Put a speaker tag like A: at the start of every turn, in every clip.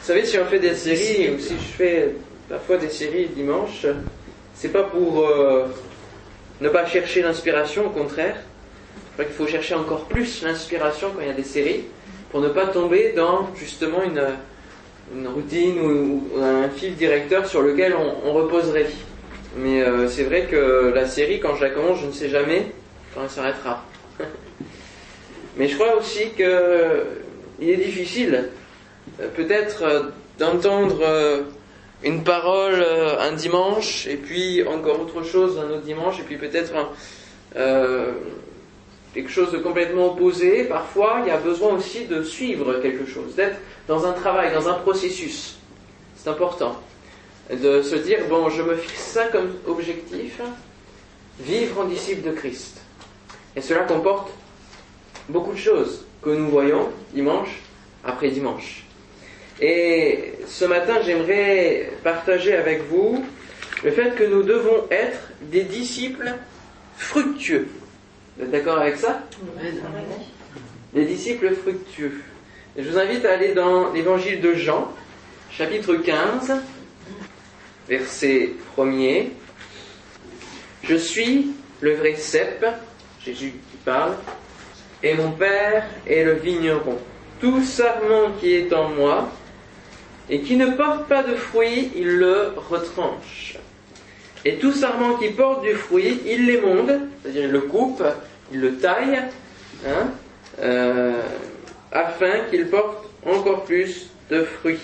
A: Vous savez, si on fait des séries, ou si je fais parfois des séries dimanche, c'est pas pour euh, ne pas chercher l'inspiration, au contraire. Je crois qu'il faut chercher encore plus l'inspiration quand il y a des séries, pour ne pas tomber dans justement une, routine ou, un fil directeur sur lequel on, reposerait. Mais euh, c'est vrai que la série, quand je la commence, je ne sais jamais quand elle s'arrêtera. Mais je crois aussi qu'il est difficile peut-être euh, d'entendre une parole un dimanche et puis encore autre chose un autre dimanche et puis peut-être quelque chose de complètement opposé. Parfois, il y a besoin aussi de suivre quelque chose, d'être dans un travail, dans un processus. C'est important. De se dire, bon, je me fixe ça comme objectif, vivre en disciple de Christ. Et cela comporte beaucoup de choses que nous voyons dimanche après dimanche. Et ce matin, j'aimerais partager avec vous le fait que nous devons être des disciples fructueux. Vous êtes d'accord avec ça Les disciples fructueux. je vous invite à aller dans l'évangile de Jean, chapitre 15, verset 1er. Je suis le vrai cep, Jésus qui parle, et mon Père est le vigneron. Tout sarment qui est en moi et qui ne porte pas de fruit, il le retranche. Et tout sarment qui porte du fruit, il l'émonde, c'est-à-dire il le coupe, il le taille, hein, euh, afin qu'il porte encore plus de fruits.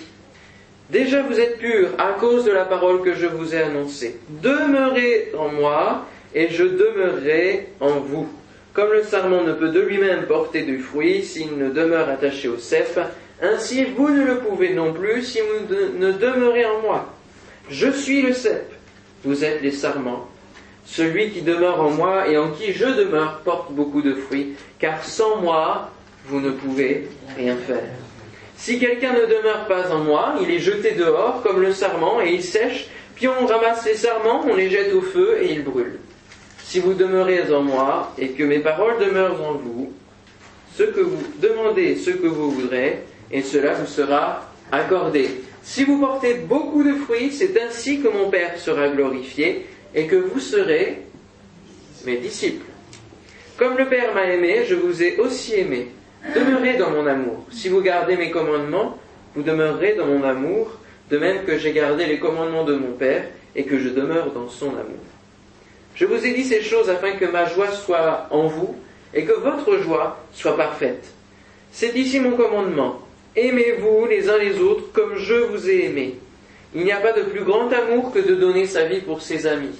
A: Déjà vous êtes purs à cause de la parole que je vous ai annoncée. Demeurez en moi et je demeurerai en vous. Comme le sarment ne peut de lui-même porter du fruit s'il ne demeure attaché au cep, ainsi vous ne le pouvez non plus si vous ne demeurez en moi. Je suis le cep, vous êtes les sarments. Celui qui demeure en moi et en qui je demeure porte beaucoup de fruits, car sans moi, vous ne pouvez rien faire. Si quelqu'un ne demeure pas en moi, il est jeté dehors comme le sarment et il sèche, puis on ramasse les sarments, on les jette au feu et ils brûlent. Si vous demeurez en moi et que mes paroles demeurent en vous, ce que vous demandez, ce que vous voudrez, et cela vous sera accordé. Si vous portez beaucoup de fruits, c'est ainsi que mon Père sera glorifié et que vous serez mes disciples. Comme le Père m'a aimé, je vous ai aussi aimé. Demeurez dans mon amour. Si vous gardez mes commandements, vous demeurerez dans mon amour, de même que j'ai gardé les commandements de mon Père et que je demeure dans son amour. Je vous ai dit ces choses afin que ma joie soit en vous et que votre joie soit parfaite. C'est ici mon commandement. Aimez-vous les uns les autres comme je vous ai aimé. Il n'y a pas de plus grand amour que de donner sa vie pour ses amis.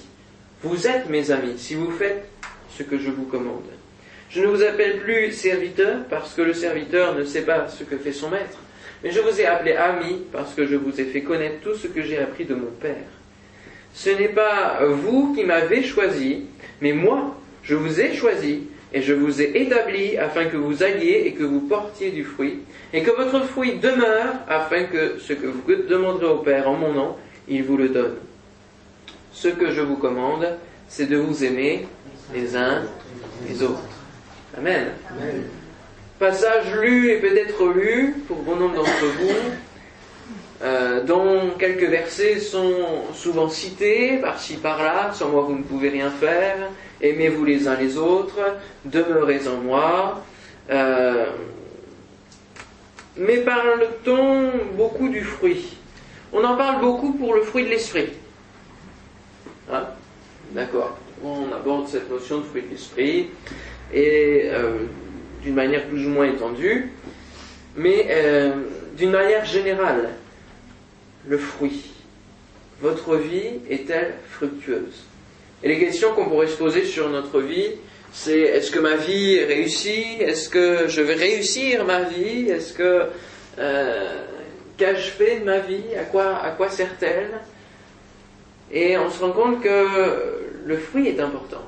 A: Vous êtes mes amis si vous faites ce que je vous commande. Je ne vous appelle plus serviteur parce que le serviteur ne sait pas ce que fait son maître, mais je vous ai appelé ami parce que je vous ai fait connaître tout ce que j'ai appris de mon Père. Ce n'est pas vous qui m'avez choisi, mais moi, je vous ai choisi et je vous ai établi afin que vous alliez et que vous portiez du fruit, et que votre fruit demeure afin que ce que vous demanderez au Père en mon nom, il vous le donne. Ce que je vous commande, c'est de vous aimer les uns les autres. Amen. Passage lu et peut-être lu pour bon nombre d'entre vous, euh, dont quelques versets sont souvent cités par-ci par-là, sans moi vous ne pouvez rien faire, aimez-vous les uns les autres, demeurez en moi. Euh, mais parle-t-on beaucoup du fruit? On en parle beaucoup pour le fruit de l'esprit. Hein? D'accord. On aborde cette notion de fruit de l'esprit et euh, d'une manière plus ou moins étendue, mais d'une manière générale, le fruit. Votre vie est-elle fructueuse? Et les questions qu'on pourrait se poser sur notre vie, c'est est-ce que ma vie est réussie? Est-ce que je vais réussir ma vie? Est-ce que euh, qu'ai-je fait de ma vie? À quoi, sert-elle? Et on se rend compte que le fruit est important.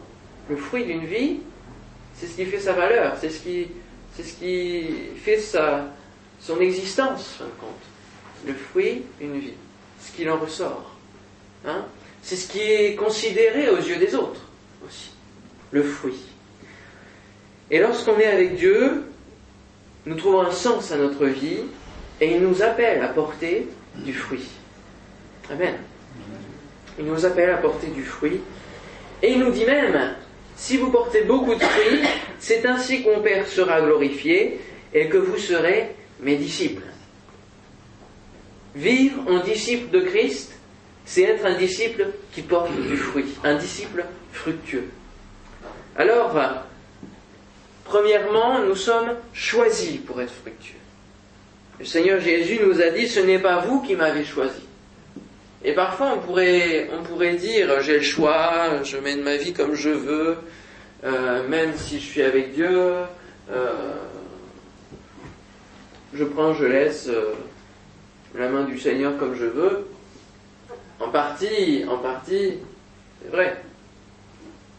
A: Le fruit d'une vie, c'est ce qui fait sa valeur, c'est ce qui, fait sa, son existence, fin de compte. Le fruit d'une vie, ce qu'il en ressort. Hein c'est ce qui est considéré aux yeux des autres aussi. Le fruit. Et lorsqu'on est avec Dieu, nous trouvons un sens à notre vie Et il nous appelle à porter du fruit. Amen. Il nous appelle à porter du fruit. Et il nous dit même, si vous portez beaucoup de fruits, c'est ainsi que mon Père sera glorifié et que vous serez mes disciples. Vivre en disciple de Christ, c'est être un disciple qui porte du fruit, un disciple fructueux. Alors, premièrement, nous sommes choisis pour être fructueux. Le Seigneur Jésus nous a dit, ce n'est pas vous qui m'avez choisi. Et parfois, on pourrait, on pourrait dire, j'ai le choix, je mène ma vie comme je veux, euh, même si je suis avec Dieu, euh, je prends, je laisse euh, la main du Seigneur comme je veux. En partie, en partie, c'est vrai.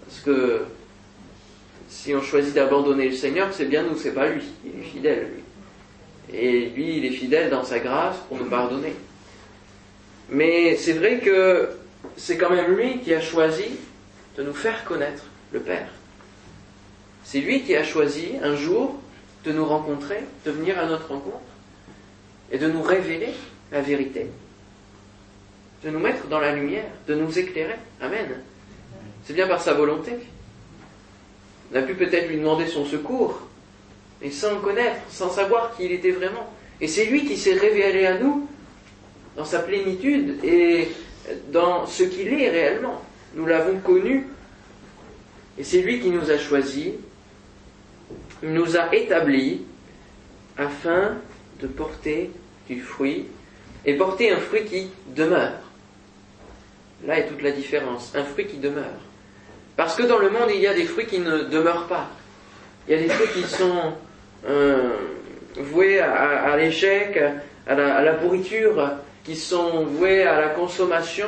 A: Parce que si on choisit d'abandonner le Seigneur, c'est bien nous, c'est pas lui. Il est fidèle, lui. Et lui, il est fidèle dans sa grâce pour nous pardonner. Mais c'est vrai que c'est quand même lui qui a choisi de nous faire connaître le Père. C'est lui qui a choisi un jour de nous rencontrer, de venir à notre rencontre et de nous révéler la vérité, de nous mettre dans la lumière, de nous éclairer. Amen. C'est bien par sa volonté. On a pu peut-être lui demander son secours, mais sans le connaître, sans savoir qui il était vraiment. Et c'est lui qui s'est révélé à nous dans sa plénitude et dans ce qu'il est réellement. Nous l'avons connu. Et c'est lui qui nous a choisis, nous a établis afin de porter du fruit et porter un fruit qui demeure. Là est toute la différence, un fruit qui demeure. Parce que dans le monde, il y a des fruits qui ne demeurent pas. Il y a des fruits qui sont euh, voués à, l'échec, à la, pourriture, qui sont voués à la consommation.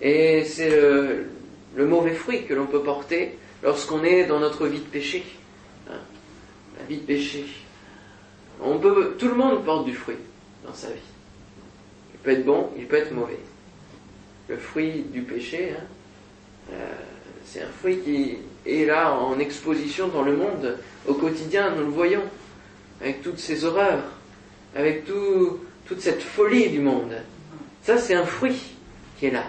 A: Et c'est le, mauvais fruit que l'on peut porter lorsqu'on est dans notre vie de péché. Hein, la vie de péché. On peut, tout le monde porte du fruit dans sa vie. Il peut être bon, il peut être mauvais. Le fruit du péché, hein, euh, c'est un fruit qui est là en exposition dans le monde au quotidien, nous le voyons, avec toutes ces horreurs, avec toute cette folie du monde. Ça, c'est un fruit qui est là,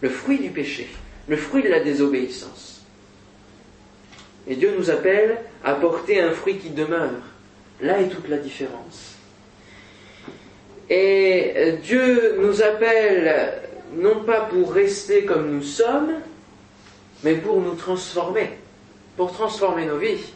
A: le fruit du péché, le fruit de la désobéissance. Et Dieu nous appelle à porter un fruit qui demeure. Là est toute la différence. Et Dieu nous appelle non pas pour rester comme nous sommes, mais pour nous transformer, pour transformer nos vies.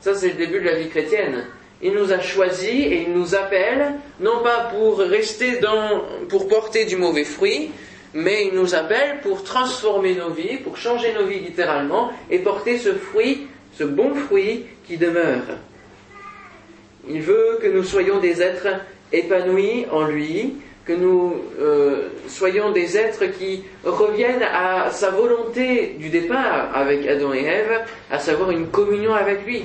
A: Ça, c'est le début de la vie chrétienne. Il nous a choisis et il nous appelle, non pas pour rester dans, pour porter du mauvais fruit, mais il nous appelle pour transformer nos vies, pour changer nos vies littéralement et porter ce fruit, ce bon fruit qui demeure. Il veut que nous soyons des êtres épanouis en lui, que nous euh, soyons des êtres qui reviennent à sa volonté du départ avec Adam et Ève, à savoir une communion avec lui,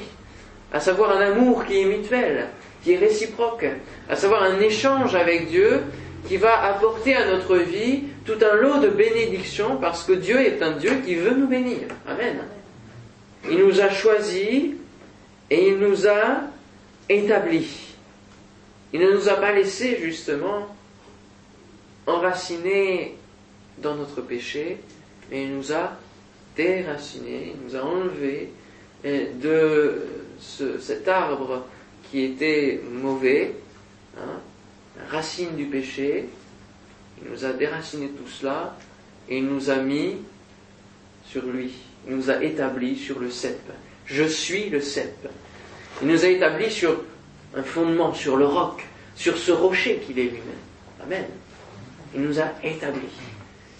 A: à savoir un amour qui est mutuel, qui est réciproque, à savoir un échange avec Dieu qui va apporter à notre vie tout un lot de bénédictions parce que Dieu est un Dieu qui veut nous bénir. Amen. Il nous a choisis et il nous a établis. Il ne nous a pas laissés justement enracinés dans notre péché, mais il nous a déracinés, il nous a enlevés eh, de cet arbre qui était mauvais, hein, racine du péché. Il nous a déraciné tout cela et il nous a mis sur lui. Il nous a établis sur le cep. Je suis le cep. Il nous a établis sur un fondement, sur le roc, sur ce rocher qu'il est lui-même. Amen. Il nous a établis.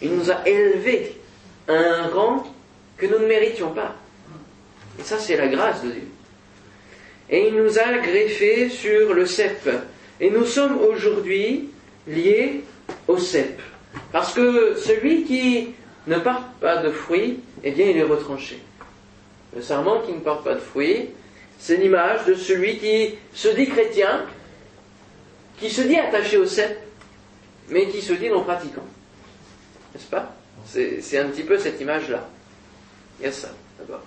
A: Il nous a élevés à un rang que nous ne méritions pas. Et ça, c'est la grâce de Dieu. Et il nous a greffés sur le cep. Et nous sommes aujourd'hui liés au cep. Parce que celui qui ne porte pas de fruits, eh bien, il est retranché. Le serment qui ne porte pas de fruits, c'est l'image de celui qui se dit chrétien, qui se dit attaché au cep, mais qui se dit non pratiquant. N'est-ce pas? C'est, un petit peu cette image-là. Il y a ça, d'abord.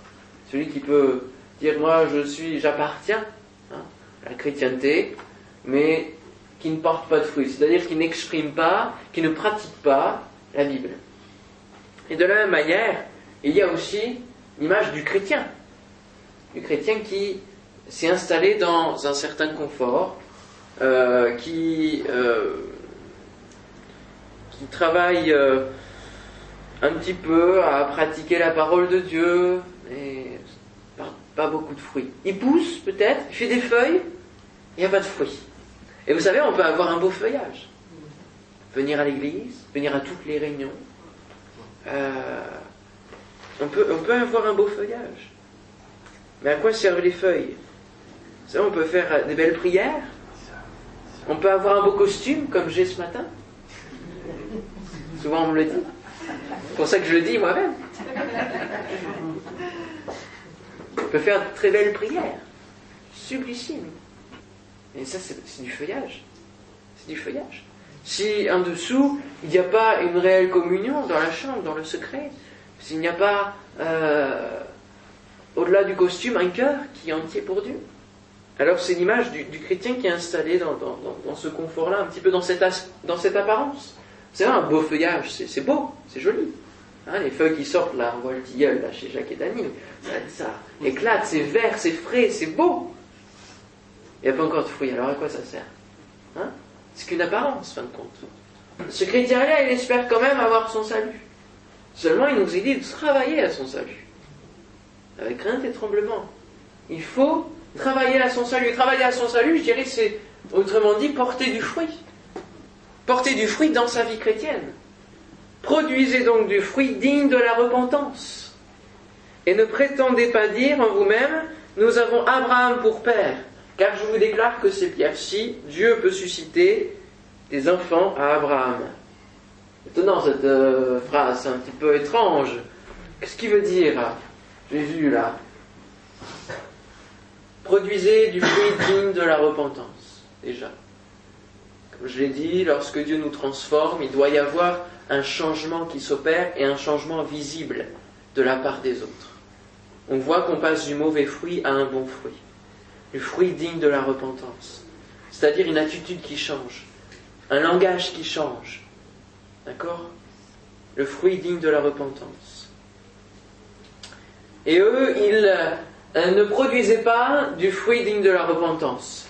A: Celui qui peut dire moi je suis, j'appartiens hein, à la chrétienté, mais qui ne portent pas de fruits, c'est-à-dire qui n'expriment pas, qui ne pratiquent pas la Bible. Et de la même manière, il y a aussi l'image du chrétien, du chrétien qui s'est installé dans un certain confort, euh, qui, euh, qui travaille euh, un petit peu à pratiquer la parole de Dieu, et pas, beaucoup de fruits. Il pousse peut-être, il fait des feuilles, il n'y a pas de fruits. Et vous savez, on peut avoir un beau feuillage. Venir à l'église, venir à toutes les réunions. on peut avoir un beau feuillage. Mais à quoi servent les feuilles? Ça, on peut faire des belles prières. On peut avoir un beau costume, comme j'ai ce matin. Souvent, on me le dit. C'est pour ça que je le dis moi-même. On peut faire de très belles prières. Sublissime. Et ça, c'est du feuillage. C'est du feuillage. Si en dessous, il n'y a pas une réelle communion dans la chambre, dans le secret, s'il n'y a pas, euh, au-delà du costume, un cœur qui est entier pour Dieu, alors c'est l'image du, chrétien qui est installé dans, ce confort-là, un petit peu dans cette, apparence. C'est un beau feuillage, c'est beau, c'est joli. Hein, les feuilles qui sortent là, on voit le là chez Jacques et Dany, ça, éclate, c'est vert, c'est frais, c'est beau. Il n'y a pas encore de fruits, alors à quoi ça sert? Hein? C'est qu'une apparence, fin de compte. Ce chrétien-là, il espère quand même avoir son salut. Seulement, il nous dit de travailler à son salut. Avec crainte et tremblement. Il faut Travailler à son salut. Travailler à son salut, je dirais, c'est, autrement dit, porter du fruit. Porter du fruit dans sa vie chrétienne. Produisez donc du fruit digne de la repentance. Et ne prétendez pas dire en vous-même, nous avons Abraham pour père, car je vous déclare que ces pierres-ci, Dieu peut susciter des enfants à Abraham. Étonnant cette euh, phrase, un petit peu étrange. Qu'est-ce qu'il veut dire? Jésus là Produisez du fruit digne de la repentance, déjà. Comme je l'ai dit, lorsque Dieu nous transforme, il doit y avoir un changement qui s'opère et un changement visible de la part des autres. On voit qu'on passe du mauvais fruit à un bon fruit. Du fruit digne de la repentance. C'est-à-dire une attitude qui change. Un langage qui change. D'accord? Le fruit digne de la repentance. Et eux, ils ne produisait pas du fruit digne de la repentance.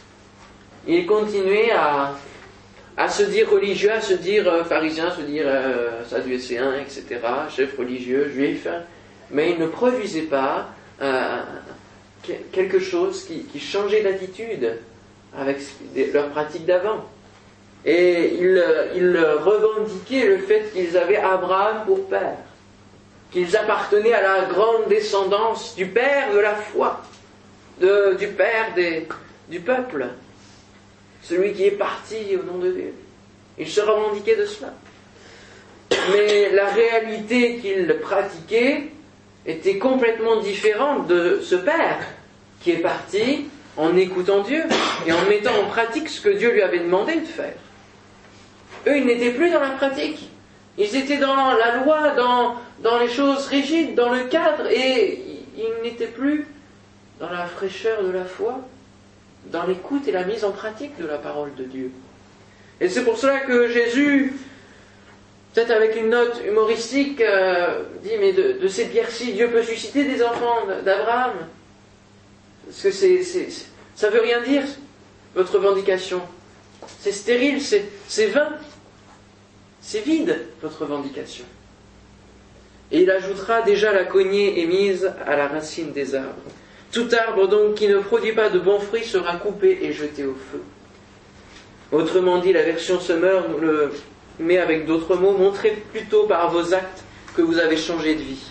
A: Il continuait à, se dire religieux, à se dire euh, pharisien, à se dire euh, etc., chef religieux, juif, mais il ne produisait pas euh, quelque chose qui, changeait d'attitude avec leur pratique d'avant. Et ils il revendiquaient le fait qu'ils avaient Abraham pour père qu'ils appartenaient à la grande descendance du Père de la foi, du Père du peuple, celui qui est parti au nom de Dieu. Ils se revendiquaient de cela. Mais la réalité qu'ils pratiquaient était complètement différente de ce Père qui est parti en écoutant Dieu et en mettant en pratique ce que Dieu lui avait demandé de faire. Eux, ils n'étaient plus dans la pratique. Ils étaient dans la loi, dans, dans les choses rigides, dans le cadre, et ils n'étaient plus dans la fraîcheur de la foi, dans l'écoute et la mise en pratique de la parole de Dieu. Et c'est pour cela que Jésus, peut-être avec une note humoristique, euh, dit, mais de, ces pierres-ci, Dieu peut susciter des enfants d'Abraham. Parce que c'est, c'est, ça veut rien dire, votre revendication. C'est stérile, c'est vain. C'est vide, votre revendication. Et il ajoutera déjà la cognée est mise à la racine des arbres. Tout arbre donc qui ne produit pas de bons fruits sera coupé et jeté au feu. Autrement dit, la version Summer le met avec d'autres mots, montrez plutôt par vos actes que vous avez changé de vie.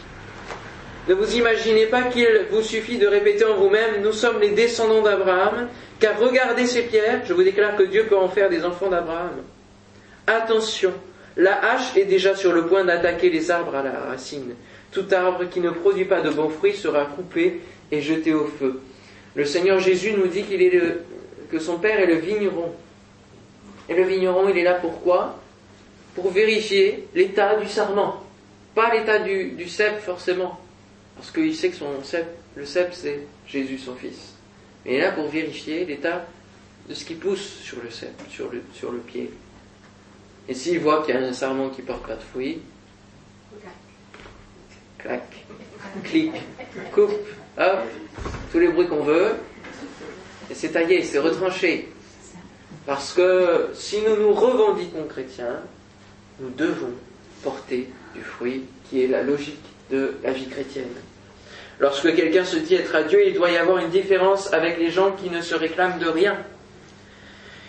A: Ne vous imaginez pas qu'il vous suffit de répéter en vous-même, nous sommes les descendants d'Abraham, car regardez ces pierres, je vous déclare que Dieu peut en faire des enfants d'Abraham. Attention, la hache est déjà sur le point d'attaquer les arbres à la racine. Tout arbre qui ne produit pas de bons fruits sera coupé et jeté au feu. Le Seigneur Jésus nous dit qu'il est que son Père est le vigneron. Et le vigneron, il est là pourquoi? Pour vérifier l'état du sarment. Pas l'état du, du cep forcément. Parce qu'il sait que son cep, le cep c'est Jésus son fils. Mais il est là pour vérifier l'état de ce qui pousse sur le, le, sur le pied. Et s'il voit qu'il y a un sarment qui porte pas de fruits, clac, clic, coupe, hop, tous les bruits qu'on veut, et c'est taillé, c'est retranché. Parce que si nous nous revendiquons chrétiens, nous devons porter du fruit qui est la logique de la vie chrétienne. Lorsque quelqu'un se dit être à Dieu, il doit y avoir une différence avec les gens qui ne se réclament de rien.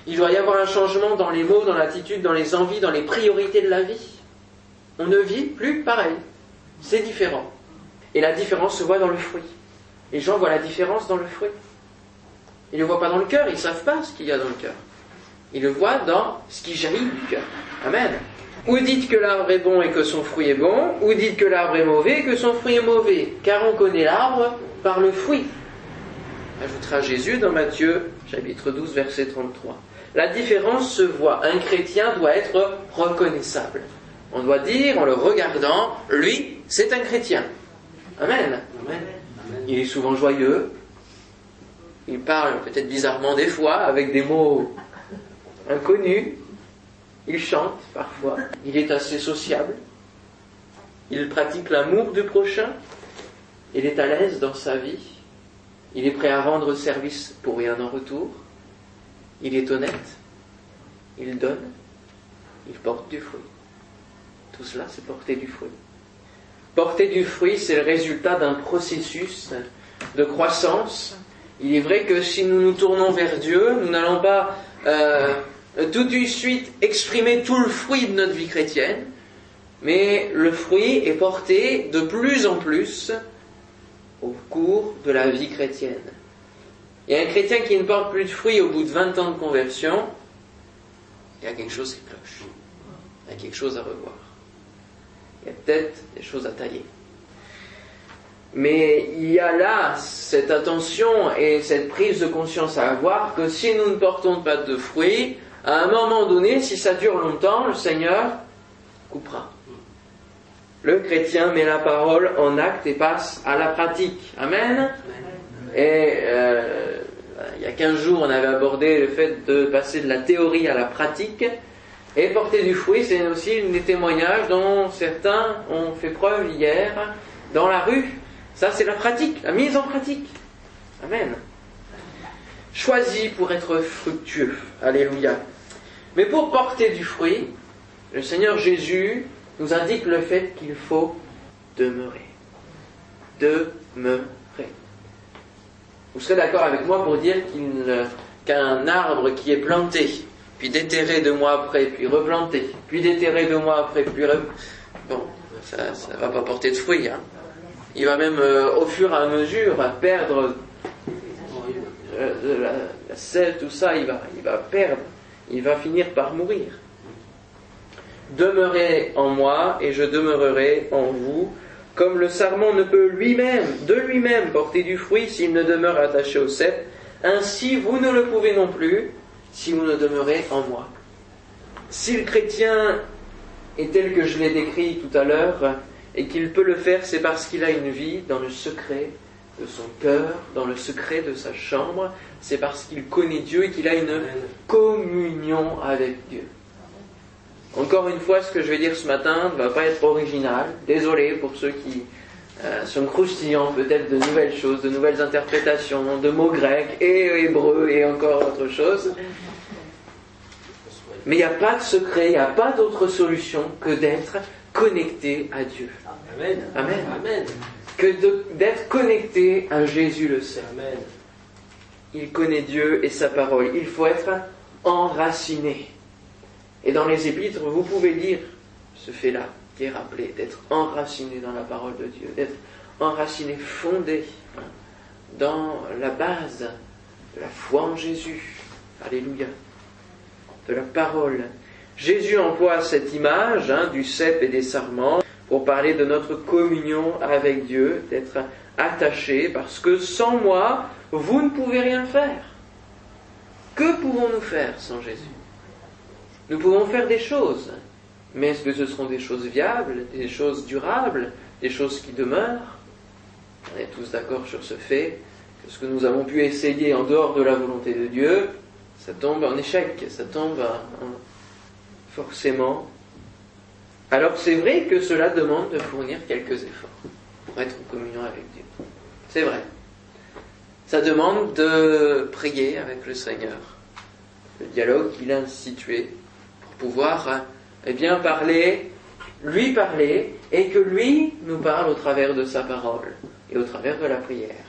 A: Il doit y avoir un changement dans les mots, dans l'attitude, dans les envies, dans les priorités de la vie. On ne vit plus pareil. C'est différent. Et la différence se voit dans le fruit. Les gens voient la différence dans le fruit. Ils ne le voient pas dans le cœur, ils ne savent pas ce qu'il y a dans le cœur. Ils le voient dans ce qui jaillit du cœur. Amen. Ou dites que l'arbre est bon et que son fruit est bon, ou dites que l'arbre est mauvais et que son fruit est mauvais, car on connaît l'arbre par le fruit. Ajoutera Jésus dans Matthieu chapitre 12 verset 33. La différence se voit. Un chrétien doit être reconnaissable. On doit dire en le regardant, lui, c'est un chrétien. Amen. Il est souvent joyeux. Il parle peut-être bizarrement des fois avec des mots inconnus. Il chante parfois. Il est assez sociable. Il pratique l'amour du prochain. Il est à l'aise dans sa vie. Il est prêt à rendre service pour rien en retour. Il est honnête. Il donne. Il porte du fruit. Tout cela, c'est porter du fruit. Porter du fruit, c'est le résultat d'un processus de croissance. Il est vrai que si nous nous tournons vers Dieu, nous n'allons pas euh, tout de suite exprimer tout le fruit de notre vie chrétienne, mais le fruit est porté de plus en plus au cours de la vie chrétienne. Et un chrétien qui ne porte plus de fruits au bout de 20 ans de conversion, il y a quelque chose qui cloche. Il y a quelque chose à revoir. Il y a peut-être des choses à tailler. Mais il y a là cette attention et cette prise de conscience à avoir que si nous ne portons pas de fruits, à un moment donné, si ça dure longtemps, le Seigneur coupera. Le chrétien met la parole en acte et passe à la pratique. Amen. Et euh, il y a 15 jours, on avait abordé le fait de passer de la théorie à la pratique. Et porter du fruit, c'est aussi une des témoignages dont certains ont fait preuve hier dans la rue. Ça, c'est la pratique, la mise en pratique. Amen. Choisi pour être fructueux. Alléluia. Mais pour porter du fruit, le Seigneur Jésus nous indique le fait qu'il faut demeurer. Demeurer. Vous serez d'accord avec moi pour dire qu'un arbre qui est planté, puis déterré deux mois après, puis replanté, puis déterré deux mois après, puis bon, ça ne va pas porter de fruits. Hein. Il va même, euh, au fur et à mesure, perdre euh, la, la, tout ça, il va, il va perdre il va finir par mourir. Demeurez en moi et je demeurerai en vous, comme le sarment ne peut lui-même, de lui-même, porter du fruit s'il ne demeure attaché au cep, ainsi vous ne le pouvez non plus si vous ne demeurez en moi. Si le chrétien est tel que je l'ai décrit tout à l'heure, et qu'il peut le faire, c'est parce qu'il a une vie dans le secret de son cœur, dans le secret de sa chambre, c'est parce qu'il connaît Dieu et qu'il a une communion avec Dieu. Encore une fois, ce que je vais dire ce matin ne va pas être original. Désolé pour ceux qui euh, sont croustillants peut-être de nouvelles choses, de nouvelles interprétations, de mots grecs et hébreux et encore autre chose. Mais il n'y a pas de secret, il n'y a pas d'autre solution que d'être connecté à Dieu. Amen. Amen. Amen. Que d'être connecté à Jésus le. Amen il connaît Dieu et sa parole. Il faut être enraciné. Et dans les épîtres, vous pouvez lire ce fait-là qui est rappelé, d'être enraciné dans la parole de Dieu, d'être enraciné, fondé hein, dans la base de la foi en Jésus. Alléluia. De la parole. Jésus emploie cette image hein, du cep et des sarments pour parler de notre communion avec Dieu, d'être attaché, parce que sans moi, vous ne pouvez rien faire. Que pouvons-nous faire sans Jésus? Nous pouvons faire des choses, mais est-ce que ce seront des choses viables, des choses durables, des choses qui demeurent? On est tous d'accord sur ce fait que ce que nous avons pu essayer en dehors de la volonté de Dieu, ça tombe en échec, ça tombe forcément. Alors c'est vrai que cela demande de fournir quelques efforts pour être en communion avec Dieu. C'est vrai. Ça demande de prier avec le Seigneur. Le dialogue qu'il a institué pouvoir eh bien, parler, lui parler, et que lui nous parle au travers de sa parole et au travers de la prière.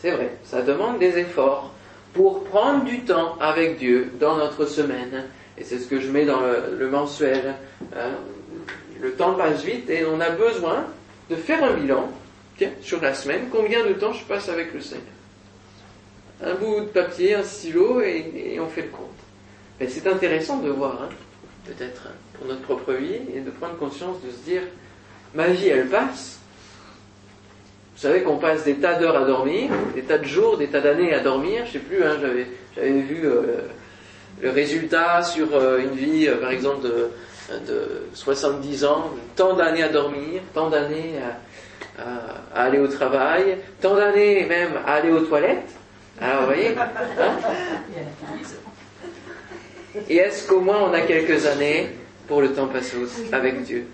A: C'est vrai, ça demande des efforts pour prendre du temps avec Dieu dans notre semaine. Et c'est ce que je mets dans le, mensuel. Hein. le temps passe vite et on a besoin de faire un bilan sur la semaine. Combien de temps je passe avec le Seigneur? Un bout de papier, un stylo et, on fait le compte. Et c'est intéressant de voir, hein, peut-être pour notre propre vie, et de prendre conscience de se dire, ma vie elle passe, vous savez qu'on passe des tas d'heures à dormir, des tas de jours, des tas d'années à dormir. Je sais plus, hein, j'avais, vu euh, le résultat sur euh, une vie, euh, par exemple, de, de 70 ans, tant d'années à dormir, tant d'années à, aller au travail, tant d'années même à aller aux toilettes. Alors, vous voyez hein Et est-ce qu'au moins on a quelques années pour le temps passé avec Dieu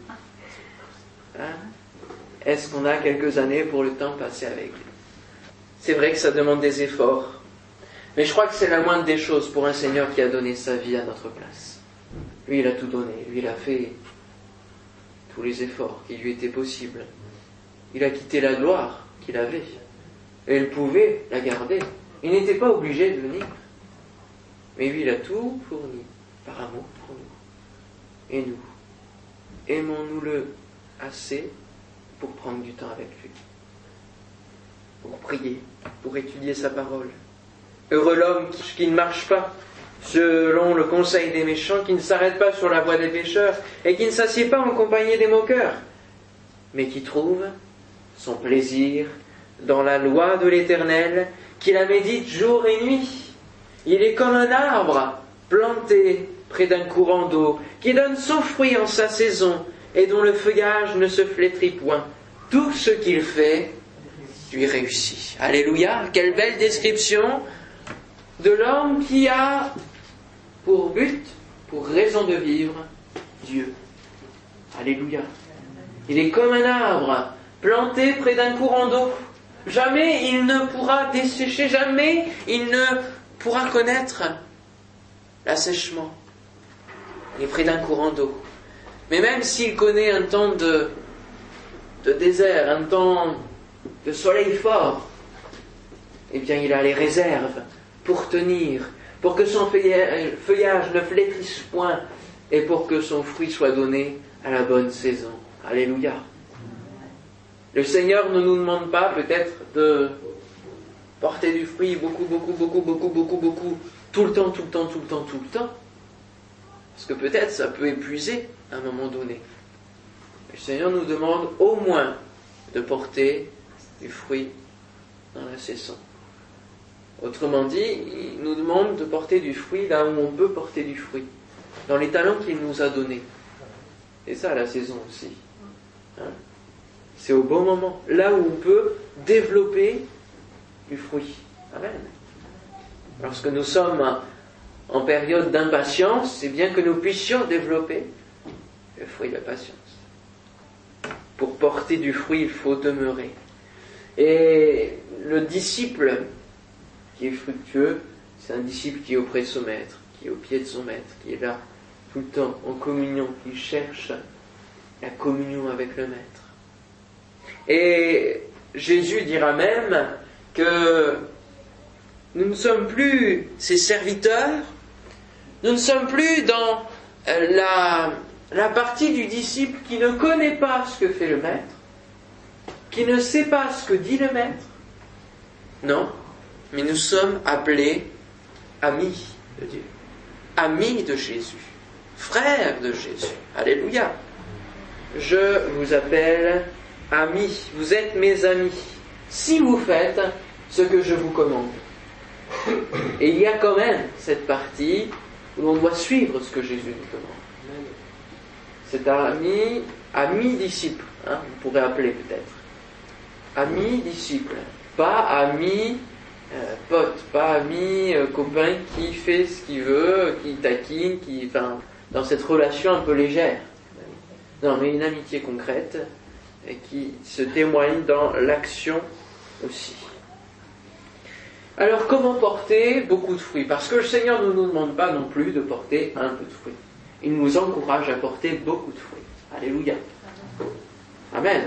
A: hein est-ce qu'on a quelques années pour le temps passé avec lui C'est vrai que ça demande des efforts, mais je crois que c'est la moindre des choses pour un Seigneur qui a donné sa vie à notre place. Lui, il a tout donné, lui, il a fait tous les efforts qui lui étaient possibles. Il a quitté la gloire qu'il avait, et il pouvait la garder. Il n'était pas obligé de venir. Mais lui, il a tout fourni par amour pour nous. Et nous, aimons-nous-le assez pour prendre du temps avec lui, pour prier, pour étudier sa parole. Heureux l'homme qui ne marche pas selon le conseil des méchants, qui ne s'arrête pas sur la voie des pécheurs et qui ne s'assied pas en compagnie des moqueurs, mais qui trouve son plaisir dans la loi de l'Éternel, qui la médite jour et nuit. Il est comme un arbre planté près d'un courant d'eau, qui donne son fruit en sa saison, et dont le feuillage ne se flétrit point. Tout ce qu'il fait lui réussit. Alléluia, quelle belle description de l'homme qui a pour but, pour raison de vivre, Dieu. Alléluia. Il est comme un arbre planté près d'un courant d'eau. Jamais il ne pourra dessécher, jamais il ne pourra connaître l'assèchement. Il est près d'un courant d'eau. Mais même s'il connaît un temps de, de désert, un temps de soleil fort, eh bien il a les réserves pour tenir, pour que son feuillage ne flétrisse point et pour que son fruit soit donné à la bonne saison. Alléluia. Le Seigneur ne nous demande pas peut-être de porter du fruit beaucoup, beaucoup, beaucoup, beaucoup, beaucoup, beaucoup, tout le temps, tout le temps, tout le temps, tout le temps. Parce que peut-être ça peut épuiser à un moment donné. Le Seigneur nous demande au moins de porter du fruit dans la saison. Autrement dit, il nous demande de porter du fruit là où on peut porter du fruit, dans les talents qu'il nous a donnés. Et ça, la saison aussi. Hein. C'est au bon moment, là où on peut développer du fruit. Amen. Lorsque nous sommes en période d'impatience, c'est bien que nous puissions développer le fruit de la patience. Pour porter du fruit, il faut demeurer. Et le disciple qui est fructueux, c'est un disciple qui est auprès de son maître, qui est au pied de son maître, qui est là tout le temps en communion, qui cherche la communion avec le maître. Et Jésus dira même que nous ne sommes plus ses serviteurs, nous ne sommes plus dans euh, la, la partie du disciple qui ne connaît pas ce que fait le maître, qui ne sait pas ce que dit le maître. Non, mais nous sommes appelés amis de Dieu, amis de Jésus, frères de Jésus. Alléluia. Je vous appelle amis, vous êtes mes amis, si vous faites ce que je vous commande. Et il y a quand même cette partie où l'on doit suivre ce que Jésus nous commande. C'est ami, ami disciple, hein, on pourrait appeler peut-être. Ami disciple, pas ami euh, pote, pas ami, euh, copain qui fait ce qu'il veut, qui taquine, qui, enfin, dans cette relation un peu légère. Non, mais une amitié concrète qui se témoigne dans l'action aussi. Alors comment porter beaucoup de fruits? Parce que le Seigneur ne nous demande pas non plus de porter un peu de fruits. Il nous encourage à porter beaucoup de fruits. Alléluia. Amen.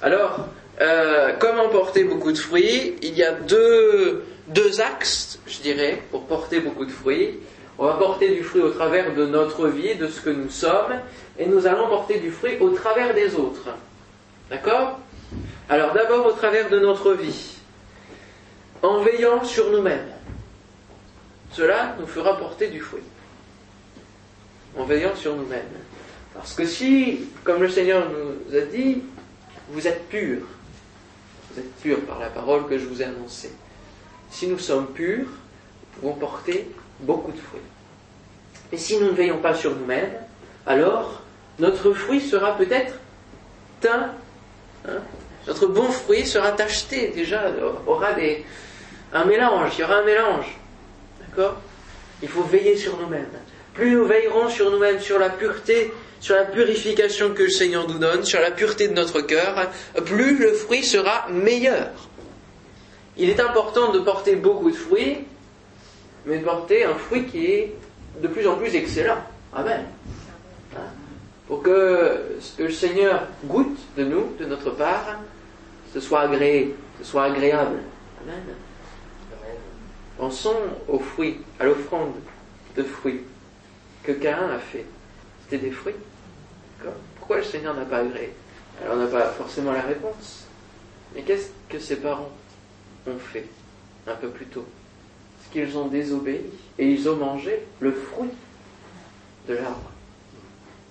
A: Alors, euh, comment porter beaucoup de fruits? Il y a deux, deux axes, je dirais, pour porter beaucoup de fruits. On va porter du fruit au travers de notre vie, de ce que nous sommes, et nous allons porter du fruit au travers des autres. D'accord? Alors d'abord au travers de notre vie, en veillant sur nous-mêmes. Cela nous fera porter du fruit. En veillant sur nous-mêmes. Parce que si, comme le Seigneur nous a dit, vous êtes purs, vous êtes purs par la parole que je vous ai annoncée. Si nous sommes purs, nous pouvons porter beaucoup de fruits. Et si nous ne veillons pas sur nous-mêmes, alors notre fruit sera peut-être teint. Notre bon fruit sera tacheté déjà, aura des, un mélange, il y aura un mélange. D'accord? Il faut veiller sur nous-mêmes. Plus nous veillerons sur nous-mêmes, sur la pureté sur la purification que le Seigneur nous donne, sur la pureté de notre cœur, plus le fruit sera meilleur. Il est important de porter beaucoup de fruits, mais de porter un fruit qui est de plus en plus excellent. Amen. Hein? Pour que ce que le Seigneur goûte de nous, de notre part, ce soit agréé, ce soit agréable. Amen. Pensons aux fruits, à l'offrande de fruits que Cain a fait. C'était des fruits. Pourquoi le Seigneur n'a pas agréé? Alors on n'a pas forcément la réponse. Mais qu'est-ce que ses parents ont fait un peu plus tôt? C'est qu'ils ont désobéi et ils ont mangé le fruit de l'arbre?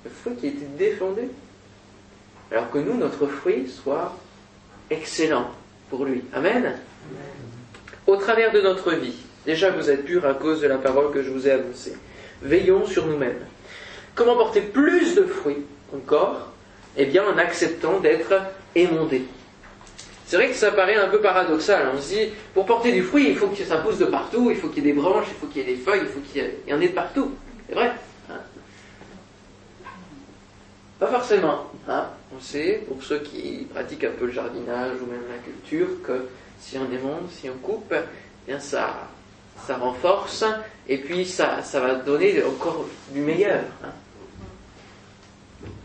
A: Le fruit qui était défendu? Alors que nous, notre fruit soit excellent pour lui. Amen. Au travers de notre vie, déjà vous êtes purs à cause de la parole que je vous ai annoncée. Veillons sur nous-mêmes. Comment porter plus de fruits encore Eh bien, en acceptant d'être émondé. C'est vrai que ça paraît un peu paradoxal. On se dit, pour porter du fruit, il faut que ça pousse de partout, il faut qu'il y ait des branches, il faut qu'il y ait des feuilles, il faut qu'il y, en ait de partout. C'est vrai hein. Pas forcément. Hein. On sait, pour ceux qui pratiquent un peu le jardinage ou même la culture, que si on émonde, si on coupe, bien ça, ça renforce et puis ça, ça va donner encore du meilleur. Hein.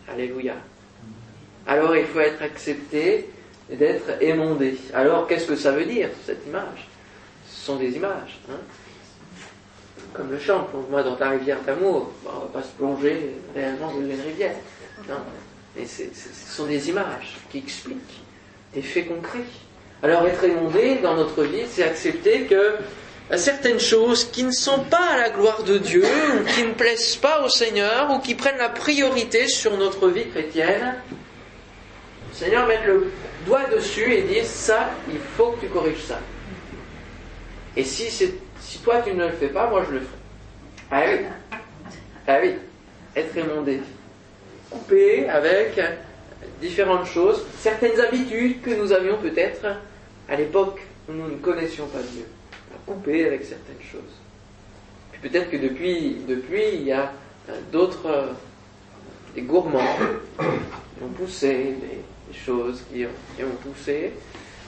A: Alléluia. Alors il faut être accepté d'être émondé. Alors qu'est-ce que ça veut dire, cette image? Ce sont des images. Hein. Comme le chant, plonge-moi dans ta rivière d'amour. on ne va pas se plonger réellement dans une rivière. Ce sont des images qui expliquent des faits concrets. Alors être émondé dans notre vie, c'est accepter que à certaines choses qui ne sont pas à la gloire de Dieu, ou qui ne plaisent pas au Seigneur, ou qui prennent la priorité sur notre vie chrétienne, le Seigneur met le doigt dessus et dit ça, il faut que tu corriges ça. Et si, toi tu ne le fais pas, moi je le ferai. Ah oui, ah oui, être émondé, coupé avec différentes choses, certaines habitudes que nous avions peut-être à l'époque nous ne connaissions pas Dieu couper avec certaines choses. Puis peut-être que depuis, depuis, il y a euh, d'autres, euh, des gourmands qui ont poussé, des, choses qui ont, poussé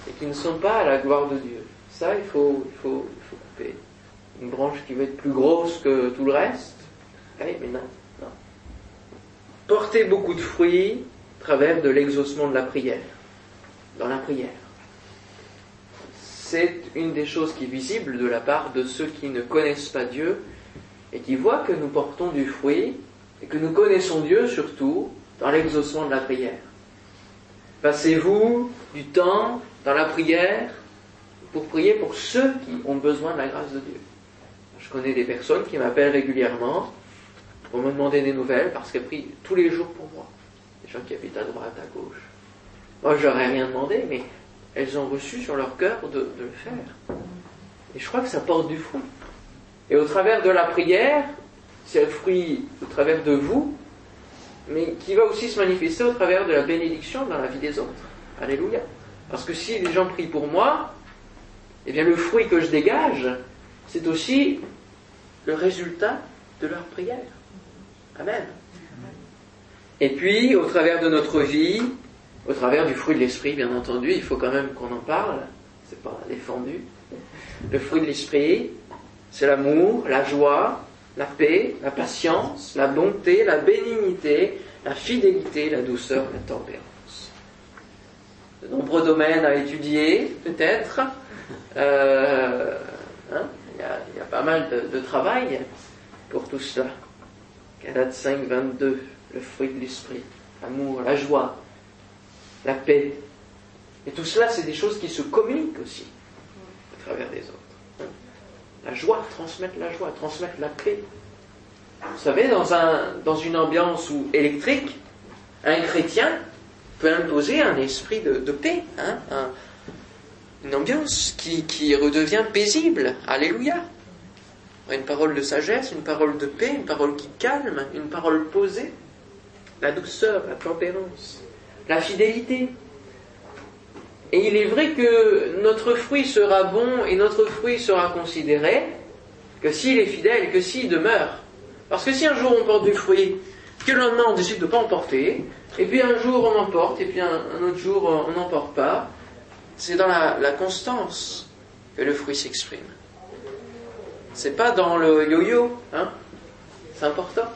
A: et qui ne sont pas à la gloire de Dieu. Ça, il faut, il faut, il faut couper. Une branche qui va être plus grosse que tout le reste. Oui, mais non, non. Porter beaucoup de fruits à travers de l'exaucement de la prière. Dans la prière c'est une des choses qui est visible de la part de ceux qui ne connaissent pas Dieu et qui voient que nous portons du fruit et que nous connaissons Dieu surtout dans l'exaucement de la prière. Passez-vous du temps dans la prière pour prier pour ceux qui ont besoin de la grâce de Dieu. Je connais des personnes qui m'appellent régulièrement pour me demander des nouvelles parce qu'elles prient tous les jours pour moi. Des gens qui habitent à droite, à gauche. Moi, je n'aurais rien demandé, mais elles ont reçu sur leur cœur de, le faire. Et je crois que ça porte du fruit. Et au travers de la prière, c'est le fruit au travers de vous, mais qui va aussi se manifester au travers de la bénédiction dans la vie des autres. Alléluia. Parce que si les gens prient pour moi, eh bien le fruit que je dégage, c'est aussi le résultat de leur prière. Amen. Et puis, au travers de notre vie, au travers du fruit de l'esprit, bien entendu, il faut quand même qu'on en parle, c'est pas défendu. Le fruit de l'esprit, c'est l'amour, la joie, la paix, la patience, la bonté, la bénignité, la fidélité, la douceur, la tempérance. De nombreux domaines à étudier, peut-être. Euh, hein, il, y a, pas mal de, travail pour tout cela. Galates 5, 22, le fruit de l'esprit, l'amour, la joie, la paix. Et tout cela, c'est des choses qui se communiquent aussi à travers des autres. La joie, transmettre la joie, transmettre la paix. Vous savez, dans, un, dans une ambiance où, électrique, un chrétien peut imposer un esprit de, paix, hein, une ambiance qui, qui redevient paisible. Alléluia. Une parole de sagesse, une parole de paix, une parole qui calme, une parole posée. La douceur, la tempérance, la fidélité. Et il est vrai que notre fruit sera bon et notre fruit sera considéré que s'il est fidèle, que s'il demeure. Parce que si un jour on porte du fruit, que le lendemain on décide de ne pas en porter, et puis un jour on en porte, et puis un, autre jour on n'en porte pas, c'est dans la, constance que le fruit s'exprime. C'est pas dans le yo-yo, hein C'est important.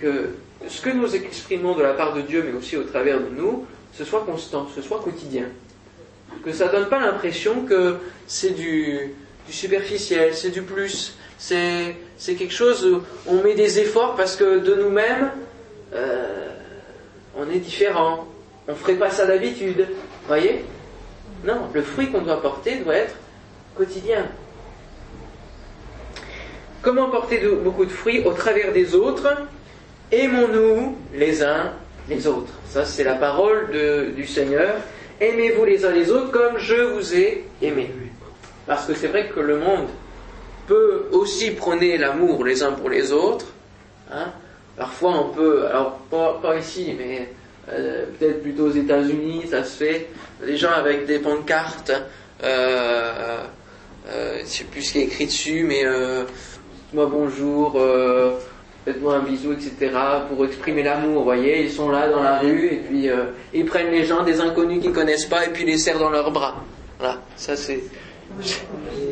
A: Que ce que nous exprimons de la part de Dieu, mais aussi au travers de nous, ce soit constant, ce soit quotidien. Que ça donne pas l'impression que c'est du, superficiel, c'est du plus, c'est, quelque chose où on met des efforts parce que de nous-mêmes, euh, on est différent. On ne ferait pas ça d'habitude. Voyez? Non, le fruit qu'on doit porter doit être quotidien. Comment porter beaucoup de fruits au travers des autres? Aimons-nous les uns les autres. Ça, c'est la parole du Seigneur. Aimez-vous les uns les autres comme je vous ai aimé. Parce que c'est vrai que le monde peut aussi prôner l'amour les uns pour les autres. Hein. Parfois, on peut, alors pas, ici, mais euh, peut-être plutôt aux États-Unis, ça se fait. Les gens avec des pancartes, euh, euh, je sais plus ce qui est écrit dessus, mais euh, moi bonjour, euh, faites-moi un bisou, etc. pour exprimer l'amour, vous voyez, ils sont là dans la rue et puis ils prennent les gens, des inconnus qu'ils connaissent pas et puis les serrent dans leurs bras. Voilà, ça c'est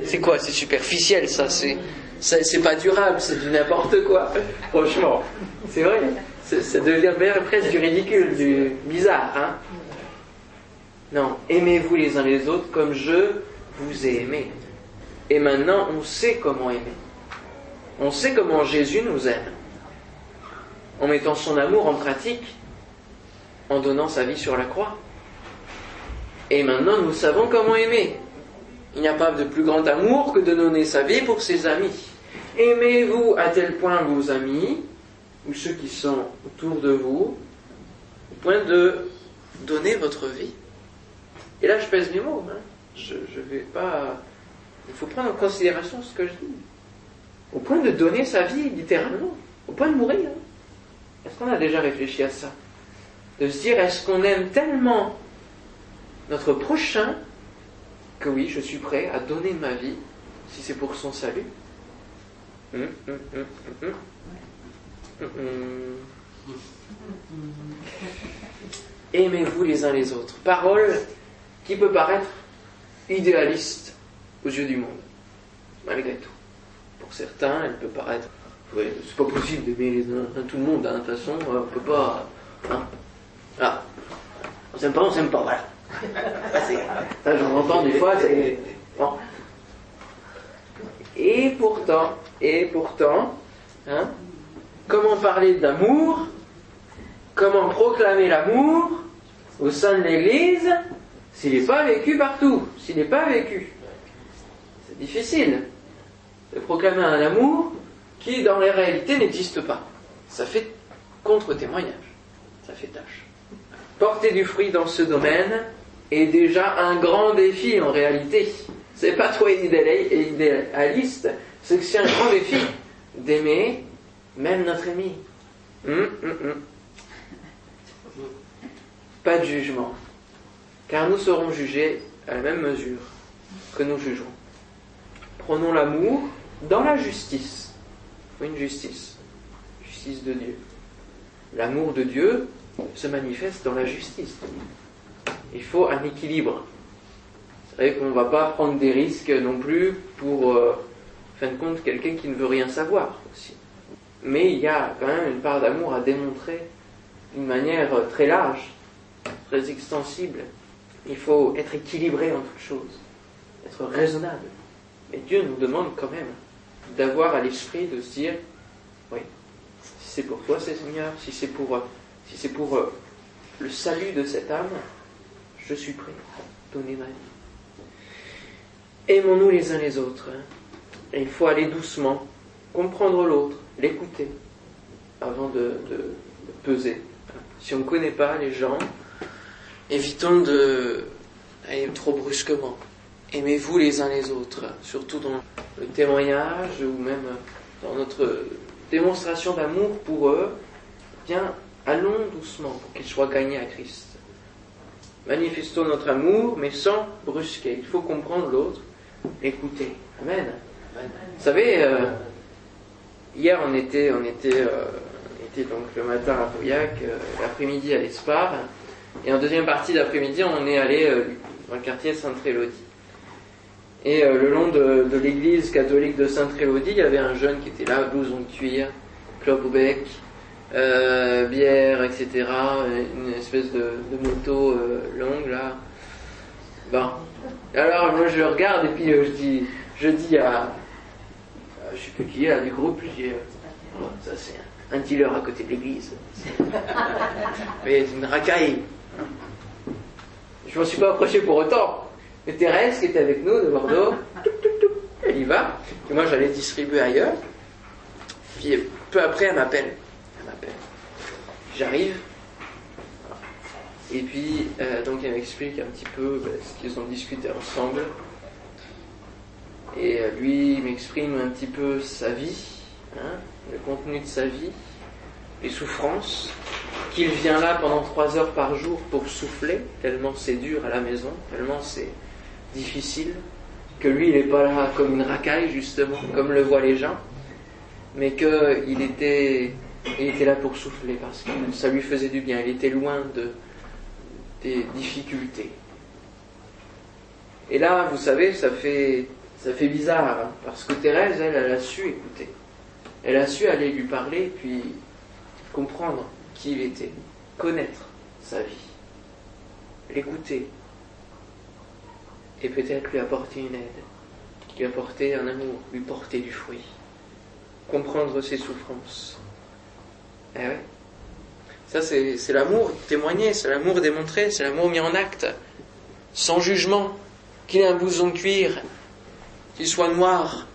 A: c'est quoi? C'est superficiel, ça. C'est, c'est pas durable, c'est du n'importe quoi. Franchement, c'est vrai. Ça devient presque du ridicule, du bizarre. Hein non, aimez-vous les uns les autres comme je vous ai aimé. Et maintenant, on sait comment aimer. On sait comment Jésus nous aime. En mettant son amour en pratique, en donnant sa vie sur la croix. Et maintenant, nous savons comment aimer. Il n'y a pas de plus grand amour que de donner sa vie pour ses amis. Aimez-vous à tel point vos amis, ou ceux qui sont autour de vous, au point de donner votre vie? Et là, je pèse mes mots. Hein. Je vais pas. Il faut prendre en considération ce que je dis. Au point de donner sa vie, littéralement. Au point de mourir. Est-ce qu'on a déjà réfléchi à ça De se dire, est-ce qu'on aime tellement notre prochain que oui, je suis prêt à donner ma vie si c'est pour son salut? Hum, hum, hum, Aimez-vous les uns les autres. Parole qui peut paraître idéaliste aux yeux du monde, malgré tout. Pour certains, elle peut paraître. C'est pas possible d'aimer tout le monde, hein, de toute façon, on peut pas. Hein. Ah. On s'aime pas, on s'aime pas, voilà. Ça, j'en entends des fois, c'est. Et pourtant, et pourtant, hein, comment parler d'amour Comment proclamer l'amour au sein de l'Église s'il n'est pas vécu partout, s'il n'est pas vécu? C'est difficile de proclamer un amour qui, dans les réalités, n'existe pas. Ça fait contre-témoignage, ça fait tâche. Porter du fruit dans ce domaine, est déjà un grand défi en réalité. C'est pas toi idéaliste, c'est que c'est un grand défi d'aimer même notre ami. Hum, hum, hum. Pas de jugement, car nous serons jugés à la même mesure que nous jugerons. prenons l'amour dans la justice. Faut une justice, justice de Dieu. L'amour de Dieu se manifeste dans la justice. Il faut un équilibre. C'est vrai qu'on ne va pas prendre des risques non plus pour, euh, en fin de compte, quelqu'un qui ne veut rien savoir aussi. Mais il y a quand même une part d'amour à démontrer d'une manière très large, très extensible. Il faut être équilibré en toutes choses, être raisonnable. Mais Dieu nous demande quand même d'avoir à l'esprit de se dire, oui, si c'est pour toi, Seigneur, si c'est pour, si c'est pour euh, le salut de cette âme, je suis prêt à donner ma vie. Aimons-nous les uns les autres. Hein. Il faut aller doucement, comprendre l'autre, l'écouter, avant de, peser. Si on ne connaît pas les gens, évitons de aller trop brusquement. Aimez-vous les uns les autres, surtout dans le témoignage ou même dans notre démonstration d'amour pour eux? Bien, allons doucement pour qu'ils soient gagnés à Christ. Manifestons notre amour, mais sans brusquer. Il faut comprendre l'autre, écouter. Amen. Vous savez, euh, hier on était, on était, euh, était donc le matin à Pauillac, euh, l'après-midi à l'Espar, et en deuxième partie d'après-midi on est allé dans le quartier Sainte-Élodie. Et le long de, l'église catholique de Sainte-Élodie, il y avait un jeune qui était là, blouson de cuir, clope au bec, bière, etc. Une espèce de, moto longue là. Bon. Alors moi je regarde et puis je dis, je dis à, je sais plus qui est là du groupe, je dis, oh, ça c'est un, dealer à côté de l'église. Mais c'est une racaille. Je m'en suis pas approché pour autant. Mais Thérèse, qui était avec nous de Bordeaux, elle y va. Et moi, j'allais distribuer ailleurs. Puis peu après, elle m'appelle. Elle m'appelle. J'arrive. Et puis, euh, donc, elle m'explique un petit peu ben, ce qu'ils ont discuté ensemble. Et euh, lui m'exprime un petit peu sa vie, hein, le contenu de sa vie, les souffrances, qu'il vient là pendant trois heures par jour pour souffler, tellement c'est dur à la maison, tellement c'est difficile, que lui il n'est pas là comme une racaille justement, comme le voient les gens, mais qu'il était, il était là pour souffler parce que ça lui faisait du bien, il était loin de, des difficultés. Et là, vous savez, ça fait ça fait bizarre, hein, parce que Thérèse, elle, elle a su écouter. Elle a su aller lui parler, puis comprendre qui il était, connaître sa vie, l'écouter, et peut-être lui apporter une aide, lui apporter un amour, lui porter du fruit, comprendre ses souffrances. Eh ouais. Ça, c'est l'amour témoigné, c'est l'amour démontré, c'est l'amour mis en acte, sans jugement, qu'il ait un blouson de cuir, qu'il soit noir,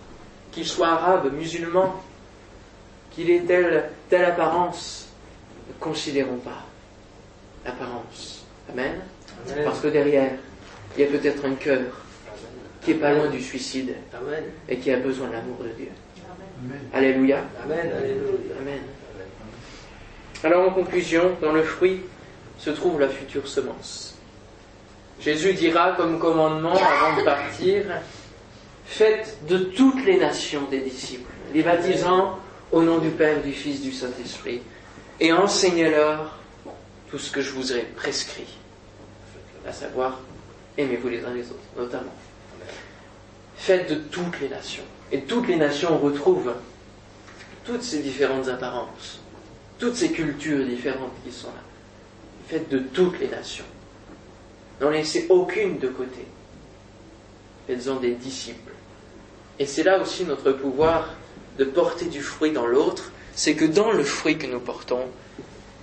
A: qu'il soit arabe, musulman, qu'il ait telle, telle apparence, ne considérons pas l'apparence. Amen. Parce que derrière, il y a peut-être un cœur qui est pas loin du suicide et qui a besoin de l'amour de Dieu. Alléluia.
B: Amen.
A: Amen. Alors en conclusion, dans le fruit se trouve la future semence. Jésus dira comme commandement avant de partir, Faites de toutes les nations des disciples, les baptisant au nom du Père, du Fils, du Saint-Esprit, et enseignez-leur tout ce que je vous ai prescrit, à savoir, aimez-vous les uns les autres, notamment. Faites de toutes les nations. Et toutes les nations retrouvent toutes ces différentes apparences, toutes ces cultures différentes qui sont là. Faites de toutes les nations. N'en laissez aucune de côté. Faites-en des disciples et c'est là aussi notre pouvoir de porter du fruit dans l'autre, c'est que dans le fruit que nous portons,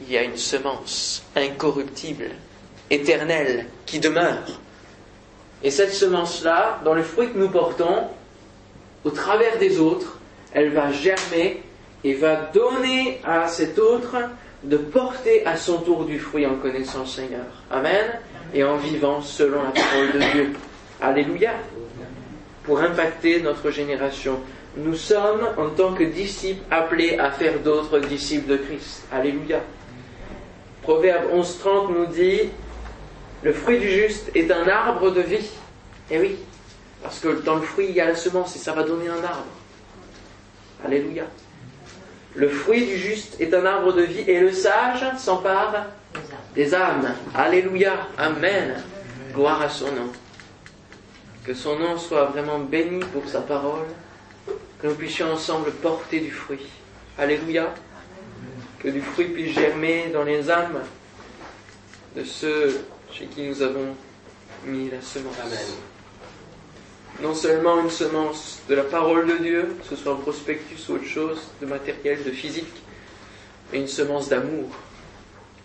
A: il y a une semence incorruptible, éternelle, qui demeure. Et cette semence-là, dans le fruit que nous portons, au travers des autres, elle va germer et va donner à cet autre de porter à son tour du fruit en connaissant le Seigneur. Amen. Et en vivant selon la parole de Dieu. Alléluia pour impacter notre génération. Nous sommes, en tant que disciples, appelés à faire d'autres disciples de Christ. Alléluia. Proverbe 11.30 nous dit, le fruit du juste est un arbre de vie. Eh oui, Parce que dans le fruit, il y a la semence et ça va donner un arbre. Alléluia. Le fruit du juste est un arbre de vie et le sage s'empare des âmes. Alléluia. Amen. Gloire à son nom. Que son nom soit vraiment béni pour sa parole. Que nous puissions ensemble porter du fruit. Alléluia. Que du fruit puisse germer dans les âmes de ceux chez qui nous avons mis la semence. Amen. Non seulement une semence de la parole de Dieu, que ce soit un prospectus ou autre chose, de matériel, de physique, mais une semence d'amour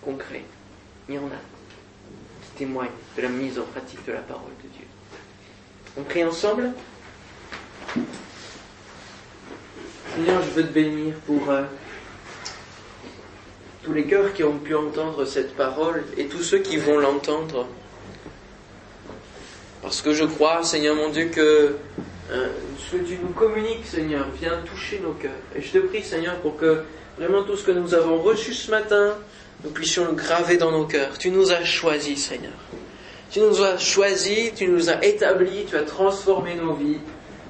A: concret. Il y en a qui témoignent de la mise en pratique de la parole de Dieu. On prie ensemble Seigneur, je veux te bénir pour euh, tous les cœurs qui ont pu entendre cette parole et tous ceux qui vont l'entendre. Parce que je crois, Seigneur mon Dieu, que euh, ce que tu nous communiques, Seigneur, vient toucher nos cœurs. Et je te prie, Seigneur, pour que vraiment tout ce que nous avons reçu ce matin, nous puissions le graver dans nos cœurs. Tu nous as choisis, Seigneur. Tu nous as choisis, tu nous as établis, tu as transformé nos vies.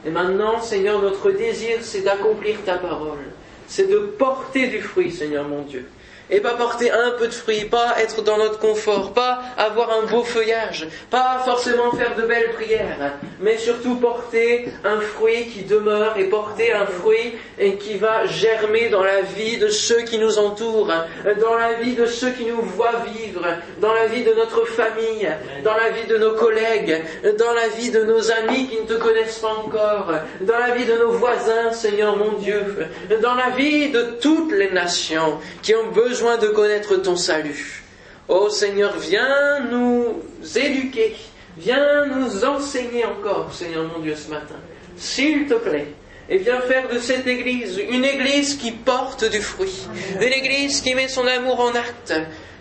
A: Et maintenant, Seigneur, notre désir, c'est d'accomplir ta parole. C'est de porter du fruit, Seigneur mon Dieu et pas porter un peu de fruits, pas être dans notre confort, pas avoir un beau feuillage, pas forcément faire de belles prières, mais surtout porter un fruit qui demeure et porter un fruit qui va germer dans la vie de ceux qui nous entourent, dans la vie de ceux qui nous voient vivre, dans la vie de notre famille, dans la vie de nos collègues, dans la vie de nos amis qui ne te connaissent pas encore, dans la vie de nos voisins, Seigneur mon Dieu, dans la vie de toutes les nations qui ont besoin de connaître ton salut. Ô Seigneur, viens nous éduquer, viens nous enseigner encore, Seigneur mon Dieu, ce matin. S'il te plaît. Et viens faire de cette église une église qui porte du fruit, une église qui met son amour en acte,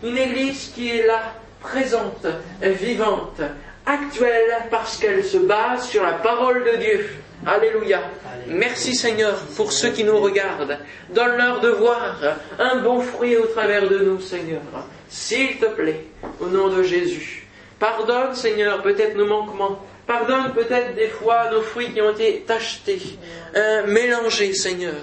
A: une église qui est là, présente, vivante, actuelle, parce qu'elle se base sur la parole de Dieu. Alléluia. Merci Seigneur pour ceux qui nous regardent. Donne-leur de voir un bon fruit au travers de nous, Seigneur. S'il te plaît, au nom de Jésus. Pardonne, Seigneur, peut-être nos manquements. Pardonne peut-être des fois nos fruits qui ont été achetés, euh, mélangés, Seigneur,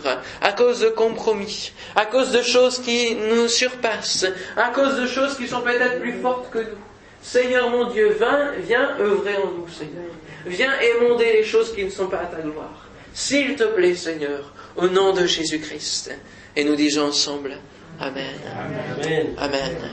A: à cause de compromis, à cause de choses qui nous surpassent, à cause de choses qui sont peut-être plus fortes que nous. Seigneur mon Dieu, viens, viens œuvrer en nous, Seigneur. Viens émonder les choses qui ne sont pas à ta gloire. S'il te plaît, Seigneur, au nom de Jésus-Christ. Et nous disons ensemble, Amen. Amen. Amen.